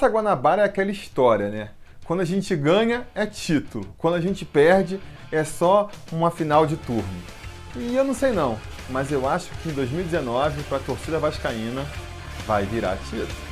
Taça Guanabara é aquela história, né? Quando a gente ganha, é título. Quando a gente perde, é só uma final de turno. E eu não sei não, mas eu acho que em 2019, para a torcida vascaína, vai virar título.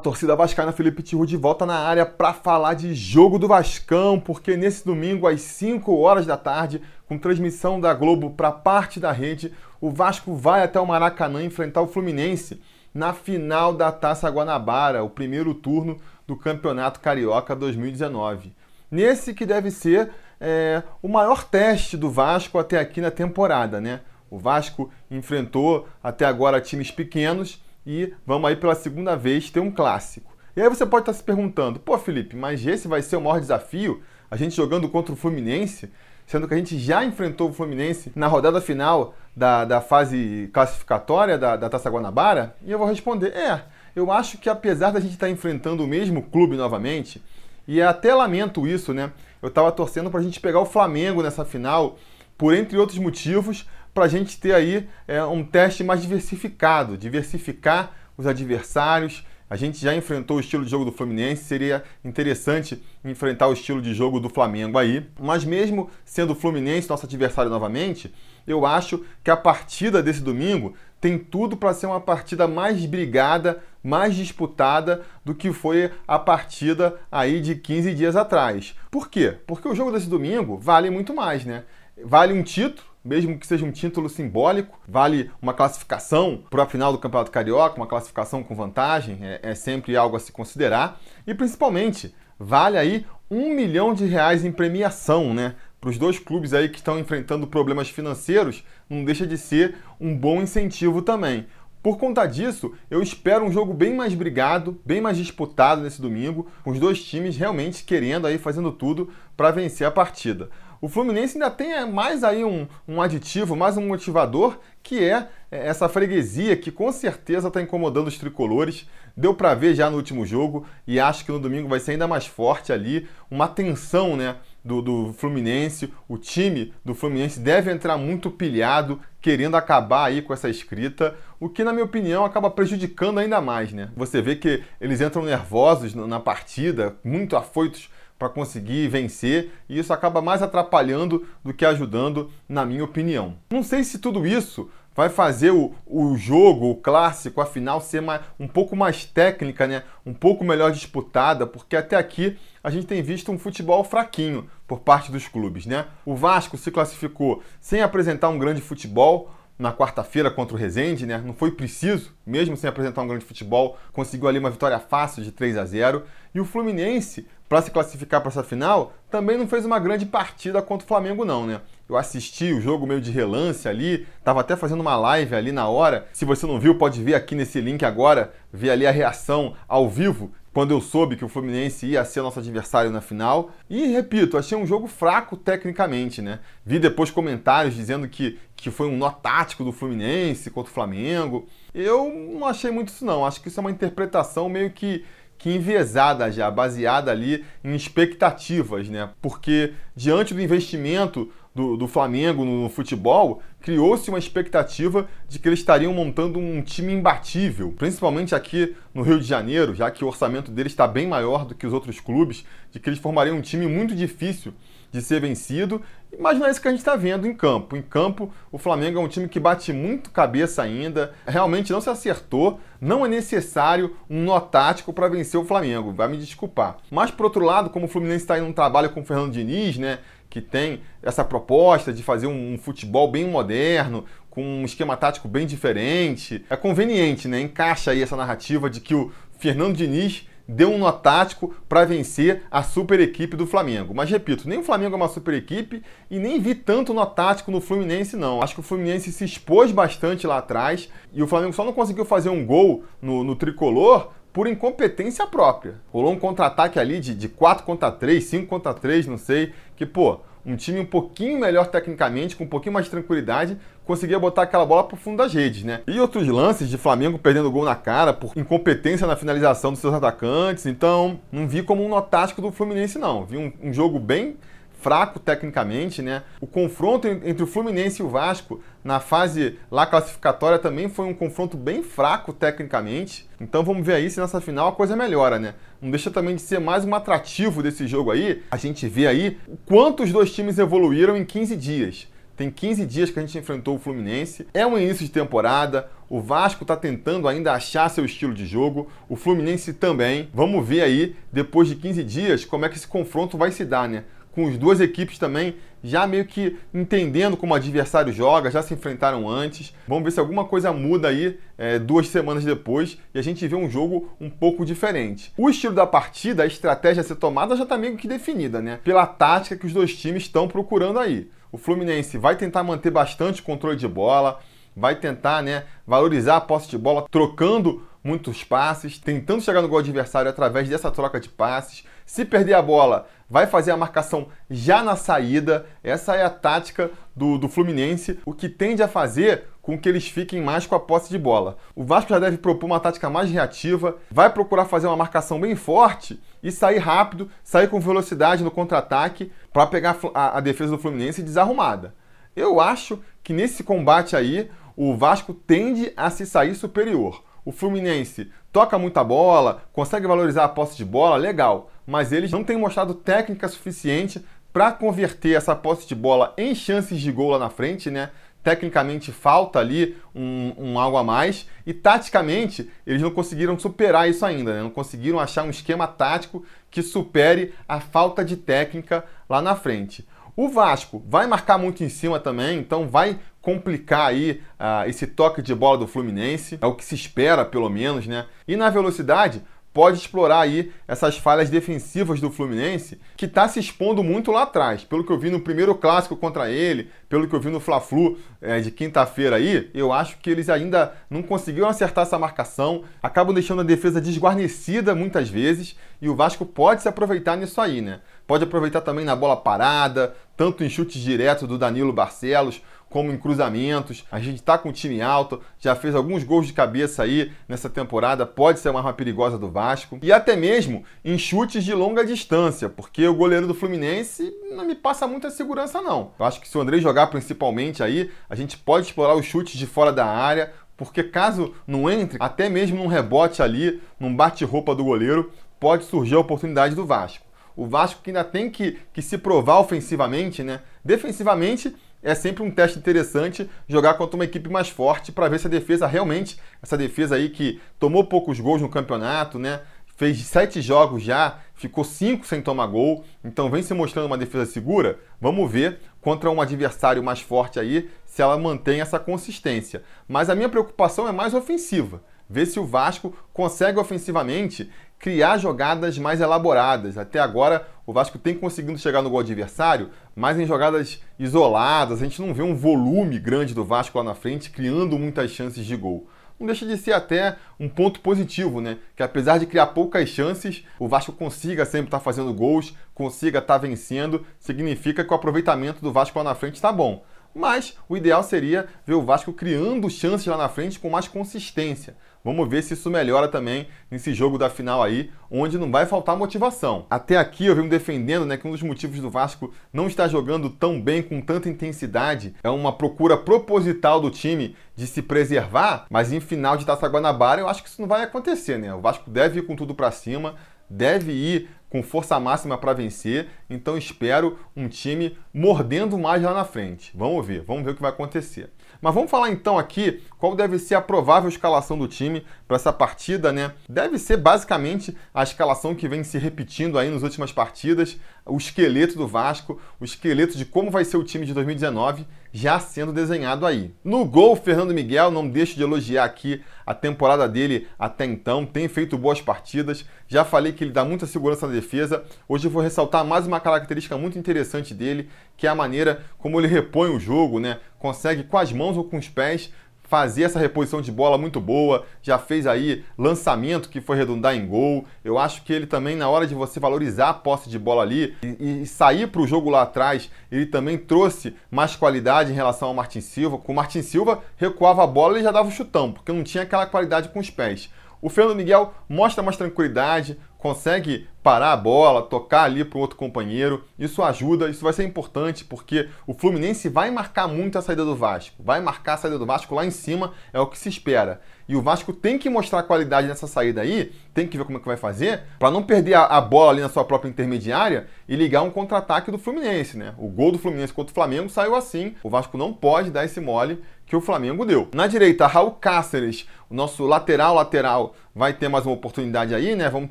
Torcida vascaína, Felipe Tiru de volta na área para falar de jogo do Vascão, porque nesse domingo às 5 horas da tarde, com transmissão da Globo para parte da rede, o Vasco vai até o Maracanã enfrentar o Fluminense na final da Taça Guanabara, o primeiro turno do Campeonato Carioca 2019. Nesse que deve ser é, o maior teste do Vasco até aqui na temporada, né? O Vasco enfrentou até agora times pequenos e vamos aí pela segunda vez ter um clássico. E aí você pode estar se perguntando, pô Felipe, mas esse vai ser o maior desafio? A gente jogando contra o Fluminense, sendo que a gente já enfrentou o Fluminense na rodada final da, da fase classificatória da, da Taça Guanabara? E eu vou responder, é, eu acho que apesar da gente estar enfrentando o mesmo clube novamente, e até lamento isso, né? Eu estava torcendo para a gente pegar o Flamengo nessa final, por entre outros motivos, para a gente ter aí é, um teste mais diversificado, diversificar os adversários. A gente já enfrentou o estilo de jogo do Fluminense, seria interessante enfrentar o estilo de jogo do Flamengo aí. Mas mesmo sendo o Fluminense nosso adversário novamente, eu acho que a partida desse domingo tem tudo para ser uma partida mais brigada, mais disputada do que foi a partida aí de 15 dias atrás. Por quê? Porque o jogo desse domingo vale muito mais, né? Vale um título mesmo que seja um título simbólico, vale uma classificação para a final do Campeonato Carioca, uma classificação com vantagem, é, é, sempre algo a se considerar. E principalmente, vale aí um milhão de reais em premiação, né? Para os dois clubes aí que estão enfrentando problemas financeiros, não deixa de ser um bom incentivo também. Por conta disso, eu espero um jogo bem mais brigado, bem mais disputado nesse domingo, com os dois times realmente querendo aí, fazendo tudo para vencer a partida. O Fluminense ainda tem mais aí um, um aditivo, mais um motivador, que é, é essa freguesia que com certeza está incomodando os tricolores. Deu para ver já no último jogo e acho que no domingo vai ser ainda mais forte ali, uma tensão, né? Do, do, Fluminense, o time do Fluminense deve entrar muito pilhado, querendo acabar aí com essa escrita, o que, na minha opinião, acaba prejudicando ainda mais, né? Você vê que eles entram nervosos na partida, muito afoitos para conseguir vencer, e isso acaba mais atrapalhando do que ajudando, na minha opinião. Não sei se tudo isso vai fazer o, o jogo, o clássico, a final ser mais, um pouco mais técnica, né? um pouco melhor disputada, porque até aqui a gente tem visto um futebol fraquinho por parte dos clubes. Né? O Vasco se classificou sem apresentar um grande futebol, na quarta-feira contra o Rezende, né? Não foi preciso, mesmo sem apresentar um grande futebol, conseguiu ali uma vitória fácil de 3 a 0. E o Fluminense, para se classificar para essa final, também não fez uma grande partida contra o Flamengo não, né? Eu assisti o jogo meio de relance ali, tava até fazendo uma live ali na hora. Se você não viu, pode ver aqui nesse link agora, ver ali a reação ao vivo quando eu soube que o Fluminense ia ser nosso adversário na final. E repito, achei um jogo fraco tecnicamente, né? Vi depois comentários dizendo que, que foi um nó tático do Fluminense contra o Flamengo. Eu não achei muito isso não. Acho que isso é uma interpretação meio que que enviesada já, baseada ali em expectativas, né? Porque diante do investimento do, do Flamengo no, no futebol, criou-se uma expectativa de que eles estariam montando um time imbatível, principalmente aqui no Rio de Janeiro, já que o orçamento deles está bem maior do que os outros clubes, de que eles formariam um time muito difícil de ser vencido. Mas não é isso que a gente está vendo em campo. Em campo, o Flamengo é um time que bate muito cabeça ainda, realmente não se acertou. Não é necessário um nó tático para vencer o Flamengo, vai me desculpar. Mas, por outro lado, como o Fluminense está em um trabalho com o Fernando Diniz, né? que tem essa proposta de fazer um, futebol bem moderno, com um esquema tático bem diferente. É conveniente, né? Encaixa aí essa narrativa de que o Fernando Diniz deu um nó tático para vencer a super equipe do Flamengo. Mas repito, nem o Flamengo é uma super equipe e nem vi tanto nó tático no Fluminense, não. Acho que o Fluminense se expôs bastante lá atrás e o Flamengo só não conseguiu fazer um gol no, no tricolor por incompetência própria. Rolou um contra-ataque ali de, de 4 contra 3, 5 contra 3, não sei. Que, pô, um time um pouquinho melhor tecnicamente, com um pouquinho mais de tranquilidade, conseguia botar aquela bola pro fundo das redes, né? E outros lances de Flamengo perdendo gol na cara por incompetência na finalização dos seus atacantes. Então, não vi como um nó tático do Fluminense, não. Vi um, um jogo bem fraco tecnicamente, né? O confronto entre o Fluminense e o Vasco na fase lá classificatória também foi um confronto bem fraco tecnicamente. Então vamos ver aí se nessa final a coisa melhora, né? Não deixa também de ser mais um atrativo desse jogo aí. A gente vê aí quanto os dois times evoluíram em 15 dias. Tem 15 dias que a gente enfrentou o Fluminense. É um início de temporada. O Vasco está tentando ainda achar seu estilo de jogo. O Fluminense também. Vamos ver aí, depois de 15 dias, como é que esse confronto vai se dar, né? Com as duas equipes também já meio que entendendo como o adversário joga, já se enfrentaram antes. Vamos ver se alguma coisa muda aí é, duas semanas depois e a gente vê um jogo um pouco diferente. O estilo da partida, a estratégia a ser tomada já está meio que definida, né? Pela tática que os dois times estão procurando aí. O Fluminense vai tentar manter bastante controle de bola, vai tentar né, valorizar a posse de bola, trocando muitos passes, tentando chegar no gol adversário através dessa troca de passes. Se perder a bola, vai fazer a marcação já na saída. Essa é a tática do, do Fluminense, o que tende a fazer com que eles fiquem mais com a posse de bola. O Vasco já deve propor uma tática mais reativa, vai procurar fazer uma marcação bem forte e sair rápido, sair com velocidade no contra-ataque para pegar a, a defesa do Fluminense desarrumada. Eu acho que nesse combate aí o Vasco tende a se sair superior. O Fluminense toca muita bola, consegue valorizar a posse de bola, legal mas eles não têm mostrado técnica suficiente para converter essa posse de bola em chances de gol lá na frente, né? Tecnicamente falta ali um, um algo a mais e taticamente eles não conseguiram superar isso ainda, né? não conseguiram achar um esquema tático que supere a falta de técnica lá na frente. O Vasco vai marcar muito em cima também, então vai complicar aí uh, esse toque de bola do Fluminense, é o que se espera pelo menos, né? E na velocidade, pode explorar aí essas falhas defensivas do Fluminense, que está se expondo muito lá atrás. Pelo que eu vi no primeiro clássico contra ele, pelo que eu vi no Fla-Flu é, de quinta-feira aí, eu acho que eles ainda não conseguiram acertar essa marcação, acabam deixando a defesa desguarnecida muitas vezes, e o Vasco pode se aproveitar nisso aí, né? Pode aproveitar também na bola parada, tanto em chutes diretos do Danilo Barcelos, como em cruzamentos. A gente está com um time alto, já fez alguns gols de cabeça aí nessa temporada, pode ser uma arma perigosa do Vasco. E até mesmo em chutes de longa distância, porque o goleiro do Fluminense não me passa muita segurança não. Eu acho que se o André jogar principalmente aí, a gente pode explorar os chutes de fora da área, porque caso não entre, até mesmo num rebote ali, num bate-roupa do goleiro, pode surgir a oportunidade do Vasco. O Vasco que ainda tem que, que se provar ofensivamente, né? Defensivamente, é sempre um teste interessante jogar contra uma equipe mais forte para ver se a defesa realmente, essa defesa aí que tomou poucos gols no campeonato, né? Fez sete jogos já, ficou cinco sem tomar gol, então vem se mostrando uma defesa segura. Vamos ver contra um adversário mais forte aí se ela mantém essa consistência. Mas a minha preocupação é mais ofensiva. Ver se o Vasco consegue ofensivamente criar jogadas mais elaboradas. Até agora, o Vasco tem conseguido chegar no gol adversário, mas em jogadas isoladas. A gente não vê um volume grande do Vasco lá na frente, criando muitas chances de gol. Não deixa de ser até um ponto positivo, né? Que apesar de criar poucas chances, o Vasco consiga sempre estar fazendo gols, consiga estar vencendo, significa que o aproveitamento do Vasco lá na frente está bom. Mas o ideal seria ver o Vasco criando chances lá na frente com mais consistência. Vamos ver se isso melhora também nesse jogo da final aí, onde não vai faltar motivação. Até aqui eu venho defendendo né, que um dos motivos do Vasco não estar jogando tão bem, com tanta intensidade, é uma procura proposital do time de se preservar, mas em final de Taça Guanabara eu acho que isso não vai acontecer, né? O Vasco deve ir com tudo para cima, deve ir com força máxima para vencer, então espero um time mordendo mais lá na frente. Vamos ver, vamos ver o que vai acontecer. Mas vamos falar então aqui qual deve ser a provável escalação do time para essa partida, né? Deve ser basicamente a escalação que vem se repetindo aí nas últimas partidas, o esqueleto do Vasco, o esqueleto de como vai ser o time de 2019 já sendo desenhado aí. No gol, Fernando Miguel, não deixo de elogiar aqui a temporada dele até então, tem feito boas partidas. Já falei que ele dá muita segurança na defesa. Hoje eu vou ressaltar mais uma característica muito interessante dele, que é a maneira como ele repõe o jogo, né? Consegue com as mãos ou com os pés fazer essa reposição de bola muito boa, já fez aí lançamento que foi redundar em gol. Eu acho que ele também, na hora de você valorizar a posse de bola ali e, e sair para o jogo lá atrás, ele também trouxe mais qualidade em relação ao Martin Silva. Com o Martin Silva, recuava a bola e já dava o chutão, porque não tinha aquela qualidade com os pés. O Fernando Miguel mostra mais tranquilidade, consegue parar a bola, tocar ali para o outro companheiro. Isso ajuda, isso vai ser importante porque o Fluminense vai marcar muito a saída do Vasco. Vai marcar a saída do Vasco lá em cima, é o que se espera. E o Vasco tem que mostrar qualidade nessa saída aí, tem que ver como é que vai fazer, para não perder a, a, bola ali na sua própria intermediária e ligar um contra-ataque do Fluminense, né? O gol do Fluminense contra o Flamengo saiu assim. O Vasco não pode dar esse mole que o Flamengo deu. Na direita, Raul Cáceres, o nosso lateral lateral, vai ter mais uma oportunidade aí, né? Vamos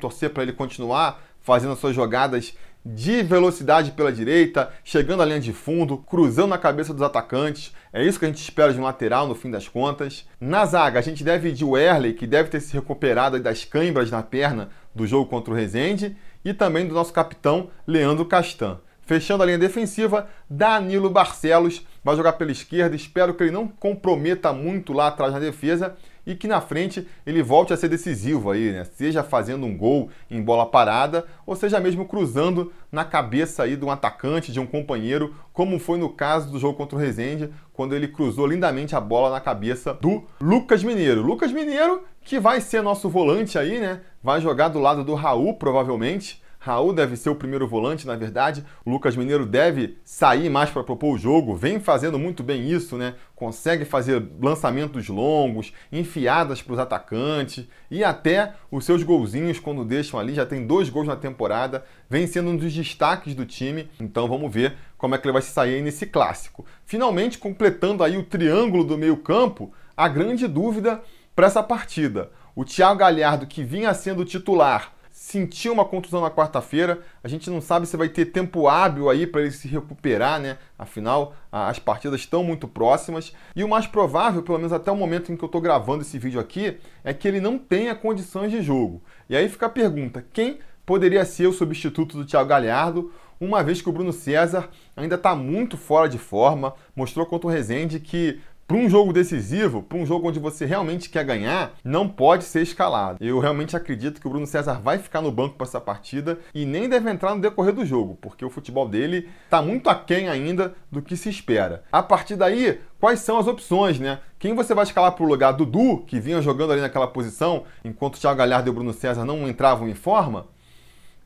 torcer para ele continuar fazendo suas jogadas de velocidade pela direita, chegando à linha de fundo, cruzando na cabeça dos atacantes. É isso que a gente espera de um lateral no fim das contas. Na zaga, a gente deve de Werley, que deve ter se recuperado das câimbras na perna do jogo contra o Rezende, e também do nosso capitão Leandro Castan. Fechando a linha defensiva, Danilo Barcelos vai jogar pela esquerda. Espero que ele não comprometa muito lá atrás na defesa e que na frente ele volte a ser decisivo aí, né? Seja fazendo um gol em bola parada ou seja mesmo cruzando na cabeça aí de um atacante, de um companheiro, como foi no caso do jogo contra o Rezende, quando ele cruzou lindamente a bola na cabeça do Lucas Mineiro. Lucas Mineiro que vai ser nosso volante aí, né? Vai jogar do lado do Raul provavelmente. Raul deve ser o primeiro volante, na verdade. O Lucas Mineiro deve sair mais para propor o jogo, vem fazendo muito bem isso, né? Consegue fazer lançamentos longos, enfiadas para os atacantes e até os seus golzinhos quando deixam ali. Já tem dois gols na temporada, vem sendo um dos destaques do time. Então vamos ver como é que ele vai se sair aí nesse clássico. Finalmente completando aí o triângulo do meio-campo, a grande dúvida para essa partida. O Thiago Galhardo, que vinha sendo titular sentiu uma contusão na quarta-feira. A gente não sabe se vai ter tempo hábil aí para ele se recuperar, né? Afinal, as partidas estão muito próximas. E o mais provável, pelo menos até o momento em que eu estou gravando esse vídeo aqui, é que ele não tenha condições de jogo. E aí fica a pergunta: quem poderia ser o substituto do Thiago Galhardo? Uma vez que o Bruno César ainda está muito fora de forma, mostrou contra o Rezende que para um jogo decisivo, para um jogo onde você realmente quer ganhar, não pode ser escalado. Eu realmente acredito que o Bruno César vai ficar no banco para essa partida e nem deve entrar no decorrer do jogo, porque o futebol dele está muito aquém ainda do que se espera. A partir daí, quais são as opções, né? Quem você vai escalar para o lugar? Dudu, que vinha jogando ali naquela posição, enquanto o Thiago Galhardo e o Bruno César não entravam em forma?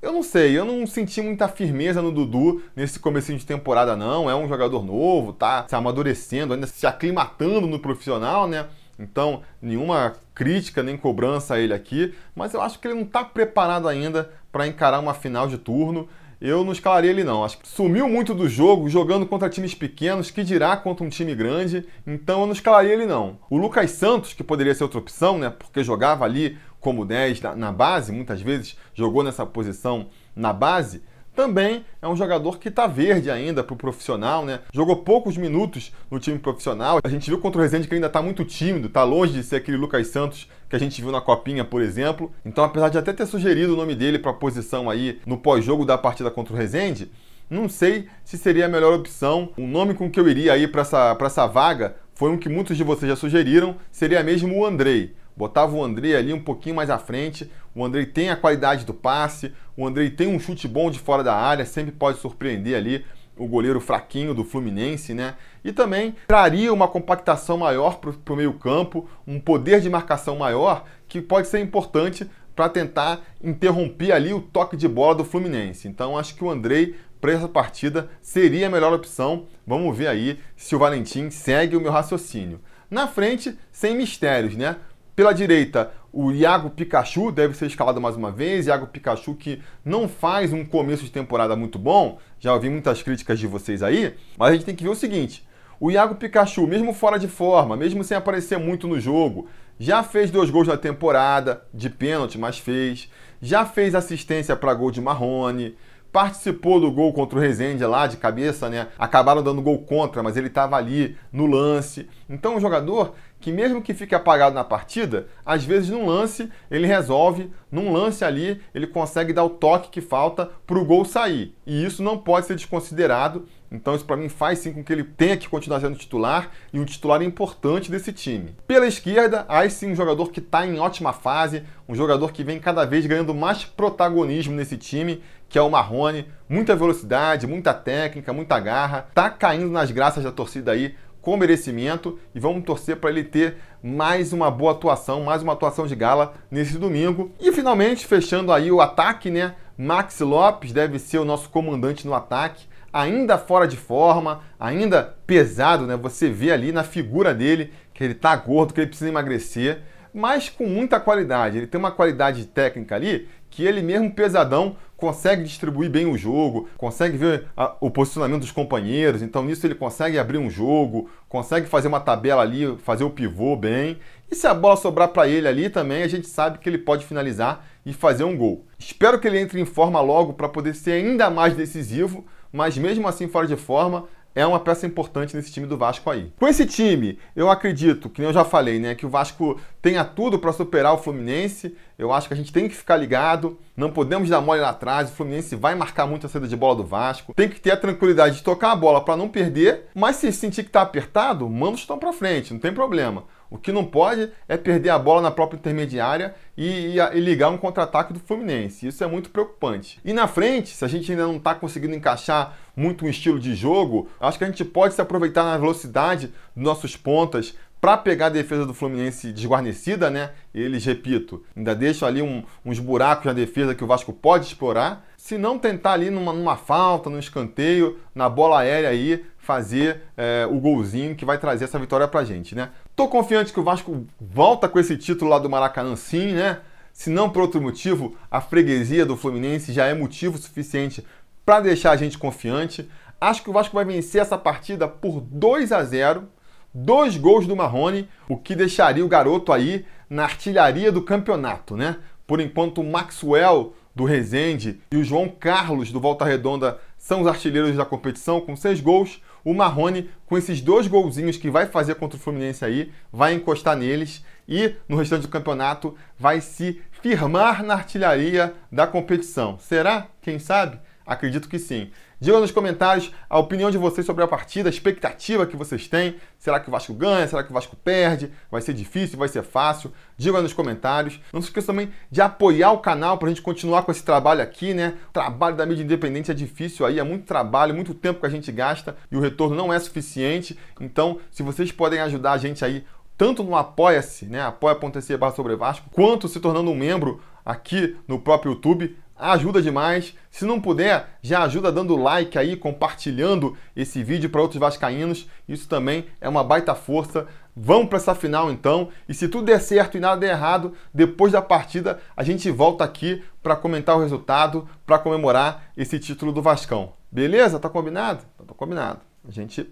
Eu não sei, eu não senti muita firmeza no Dudu nesse começo de temporada, não. É um jogador novo, tá se amadurecendo, ainda se aclimatando no profissional, né? Então, nenhuma crítica nem cobrança a ele aqui, mas eu acho que ele não está preparado ainda para encarar uma final de turno. Eu não escalaria ele não. Acho que sumiu muito do jogo, jogando contra times pequenos, que dirá contra um time grande. Então eu não escalaria ele não. O Lucas Santos, que poderia ser outra opção, né? Porque jogava ali como 10 na, base, muitas vezes jogou nessa posição na base, também é um jogador que está verde ainda para o profissional, né? Jogou poucos minutos no time profissional. A gente viu contra o Rezende que ele ainda está muito tímido, está longe de ser aquele Lucas Santos que a gente viu na Copinha, por exemplo. Então, apesar de até ter sugerido o nome dele para a posição aí no pós-jogo da partida contra o Rezende, não sei se seria a melhor opção. O nome com que eu iria aí para essa, essa vaga foi um que muitos de vocês já sugeriram, seria mesmo o Andrei botava o André ali um pouquinho mais à frente. O André tem a qualidade do passe, o André tem um chute bom de fora da área, sempre pode surpreender ali o goleiro fraquinho do Fluminense, né? E também traria uma compactação maior para o meio-campo, um poder de marcação maior que pode ser importante para tentar interromper ali o toque de bola do Fluminense. Então acho que o Andrei para essa partida seria a melhor opção. Vamos ver aí se o Valentim segue o meu raciocínio. Na frente, sem mistérios, né? Pela direita, o Iago Pikachu deve ser escalado mais uma vez. Iago Pikachu que não faz um começo de temporada muito bom. Já ouvi muitas críticas de vocês aí. Mas a gente tem que ver o seguinte: o Iago Pikachu, mesmo fora de forma, mesmo sem aparecer muito no jogo, já fez dois gols na temporada, de pênalti, mas fez. Já fez assistência para gol de Marrone participou do gol contra o Rezende lá de cabeça, né? Acabaram dando gol contra, mas ele estava ali no lance. Então, um jogador que mesmo que fique apagado na partida, às vezes num lance ele resolve, num lance ali ele consegue dar o toque que falta para o gol sair. E isso não pode ser desconsiderado. Então isso para mim faz sim com que ele tenha que continuar sendo titular e um titular importante desse time. Pela esquerda, aí sim um jogador que está em ótima fase, um jogador que vem cada vez ganhando mais protagonismo nesse time, que é o Marrone. Muita velocidade, muita técnica, muita garra. Tá caindo nas graças da torcida aí com merecimento e vamos torcer para ele ter mais uma boa atuação, mais uma atuação de gala nesse domingo. E finalmente, fechando aí o ataque, né? Max Lopes deve ser o nosso comandante no ataque, ainda fora de forma, ainda pesado, né? Você vê ali na figura dele que ele tá gordo, que ele precisa emagrecer, mas com muita qualidade. Ele tem uma qualidade técnica ali que ele mesmo pesadão consegue distribuir bem o jogo, consegue ver a, o posicionamento dos companheiros, então nisso ele consegue abrir um jogo, consegue fazer uma tabela ali, fazer o pivô bem. E se a bola sobrar para ele ali também, a gente sabe que ele pode finalizar e fazer um gol. Espero que ele entre em forma logo para poder ser ainda mais decisivo, mas mesmo assim fora de forma, é uma peça importante nesse time do Vasco aí. Com esse time, eu acredito, que eu já falei, né, que o Vasco tenha tudo para superar o Fluminense. Eu acho que a gente tem que ficar ligado, não podemos dar mole lá atrás. O Fluminense vai marcar muito a saída de bola do Vasco. Tem que ter a tranquilidade de tocar a bola para não perder, mas se sentir que está apertado, manda o chutão para frente, não tem problema. O que não pode é perder a bola na própria intermediária e, e, e ligar um contra-ataque do Fluminense. Isso é muito preocupante. E na frente, se a gente ainda não está conseguindo encaixar muito um estilo de jogo, acho que a gente pode se aproveitar na velocidade dos nossos pontas para pegar a defesa do Fluminense desguarnecida, né? Eles, repito, ainda deixam ali um, uns buracos na defesa que o Vasco pode explorar. Se não tentar ali numa, numa falta, num escanteio, na bola aérea aí, fazer é, o golzinho que vai trazer essa vitória pra gente, né? Tô confiante que o Vasco volta com esse título lá do Maracanã, sim, né? Se não por outro motivo, a freguesia do Fluminense já é motivo suficiente para deixar a gente confiante. Acho que o Vasco vai vencer essa partida por 2 a 0, dois gols do Marrone, o que deixaria o garoto aí na artilharia do campeonato, né? Por enquanto, o Maxwell do Rezende e o João Carlos do Volta Redonda são os artilheiros da competição com seis gols. O Marrone, com esses dois golzinhos que vai fazer contra o Fluminense aí, vai encostar neles e no restante do campeonato vai se firmar na artilharia da competição. Será? Quem sabe? Acredito que sim. Diga nos comentários a opinião de vocês sobre a partida, a expectativa que vocês têm. Será que o Vasco ganha? Será que o Vasco perde? Vai ser difícil? Vai ser fácil? Diga nos comentários. Não se esqueça também de apoiar o canal para a gente continuar com esse trabalho aqui, né? O trabalho da mídia independente é difícil aí, é muito trabalho, muito tempo que a gente gasta e o retorno não é suficiente. Então, se vocês podem ajudar a gente aí tanto no Apoia-se, né, apoia.se barra sobre Vasco, quanto se tornando um membro aqui no próprio YouTube, ajuda demais. Se não puder, já ajuda dando like aí, compartilhando esse vídeo para outros vascaínos. Isso também é uma baita força. Vamos para essa final então. E se tudo der certo e nada der errado, depois da partida a gente volta aqui para comentar o resultado, para comemorar esse título do Vascão. Beleza? Tá combinado? Tá combinado. A gente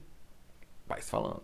vai se falando.